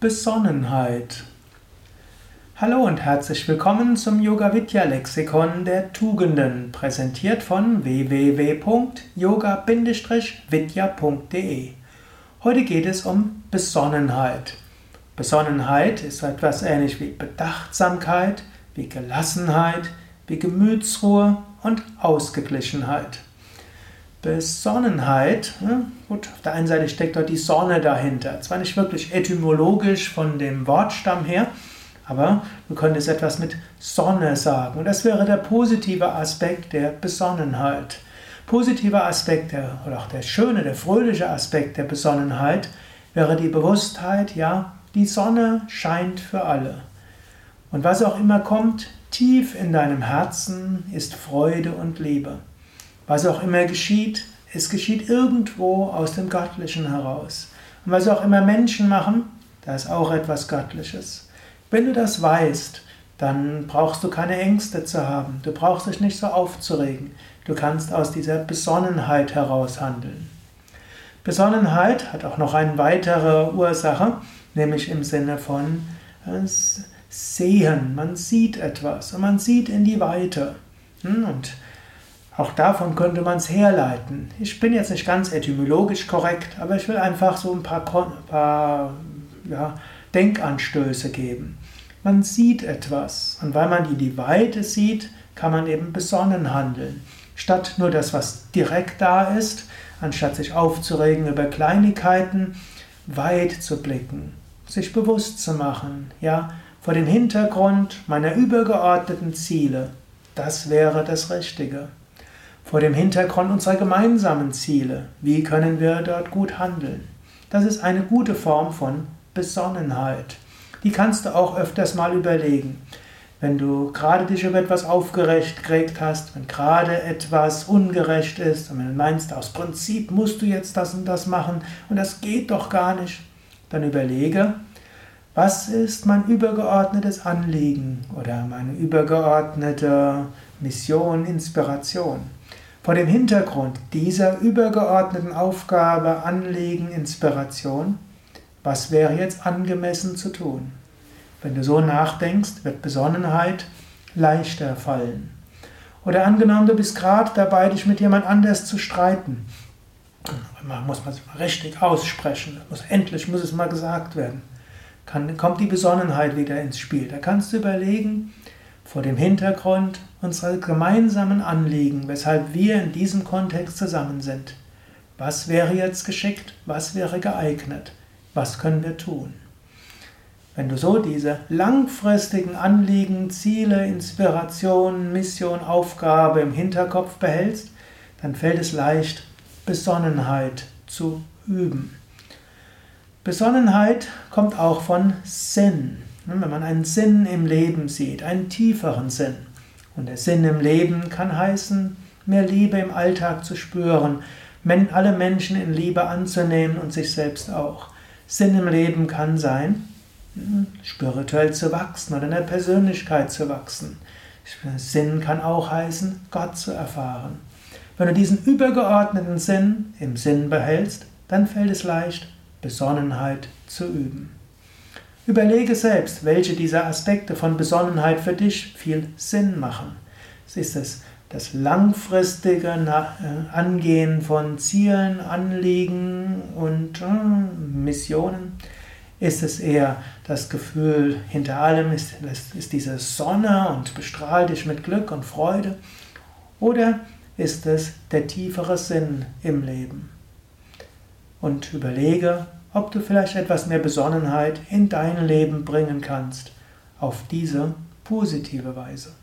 Besonnenheit. Hallo und herzlich willkommen zum Yoga Vidya Lexikon der Tugenden, präsentiert von www.yoga-vidya.de. Heute geht es um Besonnenheit. Besonnenheit ist etwas ähnlich wie Bedachtsamkeit, wie Gelassenheit, wie Gemütsruhe und Ausgeglichenheit. Besonnenheit, gut, auf der einen Seite steckt dort die Sonne dahinter. Zwar nicht wirklich etymologisch von dem Wortstamm her, aber wir können es etwas mit Sonne sagen. Und das wäre der positive Aspekt der Besonnenheit. Positiver Aspekt der, oder auch der schöne, der fröhliche Aspekt der Besonnenheit wäre die Bewusstheit, ja, die Sonne scheint für alle. Und was auch immer kommt, tief in deinem Herzen ist Freude und Liebe. Was auch immer geschieht, es geschieht irgendwo aus dem Göttlichen heraus. Und was auch immer Menschen machen, da ist auch etwas Göttliches. Wenn du das weißt, dann brauchst du keine Ängste zu haben. Du brauchst dich nicht so aufzuregen. Du kannst aus dieser Besonnenheit heraus handeln. Besonnenheit hat auch noch eine weitere Ursache, nämlich im Sinne von äh, Sehen. Man sieht etwas und man sieht in die Weite. Hm, und auch davon könnte man es herleiten. Ich bin jetzt nicht ganz etymologisch korrekt, aber ich will einfach so ein paar, paar ja, Denkanstöße geben. Man sieht etwas und weil man in die Weite sieht, kann man eben besonnen handeln. Statt nur das, was direkt da ist, anstatt sich aufzuregen über Kleinigkeiten, weit zu blicken, sich bewusst zu machen, ja, vor dem Hintergrund meiner übergeordneten Ziele. Das wäre das Richtige vor dem Hintergrund unserer gemeinsamen Ziele. Wie können wir dort gut handeln? Das ist eine gute Form von Besonnenheit. Die kannst du auch öfters mal überlegen. Wenn du gerade dich über etwas aufgeregt hast, wenn gerade etwas ungerecht ist und wenn du meinst, aus Prinzip musst du jetzt das und das machen und das geht doch gar nicht, dann überlege, was ist mein übergeordnetes Anliegen oder meine übergeordnete Mission, Inspiration? Vor dem Hintergrund dieser übergeordneten Aufgabe, Anliegen, Inspiration, was wäre jetzt angemessen zu tun? Wenn du so nachdenkst, wird Besonnenheit leichter fallen. Oder angenommen, du bist gerade dabei, dich mit jemand anders zu streiten. Man muss man es mal richtig aussprechen. Muss, endlich muss es mal gesagt werden. Kann, kommt die Besonnenheit wieder ins Spiel. Da kannst du überlegen, vor dem Hintergrund unserer gemeinsamen Anliegen, weshalb wir in diesem Kontext zusammen sind. Was wäre jetzt geschickt? Was wäre geeignet? Was können wir tun? Wenn du so diese langfristigen Anliegen, Ziele, Inspiration, Mission, Aufgabe im Hinterkopf behältst, dann fällt es leicht, Besonnenheit zu üben. Besonnenheit kommt auch von Sinn. Wenn man einen Sinn im Leben sieht, einen tieferen Sinn. Und der Sinn im Leben kann heißen, mehr Liebe im Alltag zu spüren, alle Menschen in Liebe anzunehmen und sich selbst auch. Sinn im Leben kann sein, hm, spirituell zu wachsen oder in der Persönlichkeit zu wachsen. Sinn kann auch heißen, Gott zu erfahren. Wenn du diesen übergeordneten Sinn im Sinn behältst, dann fällt es leicht, Besonnenheit zu üben. Überlege selbst, welche dieser Aspekte von Besonnenheit für dich viel Sinn machen. Ist es das langfristige äh, Angehen von Zielen, Anliegen und äh, Missionen? Ist es eher das Gefühl, hinter allem ist, ist diese Sonne und bestrahlt dich mit Glück und Freude? Oder ist es der tiefere Sinn im Leben? Und überlege, ob du vielleicht etwas mehr Besonnenheit in dein Leben bringen kannst, auf diese positive Weise.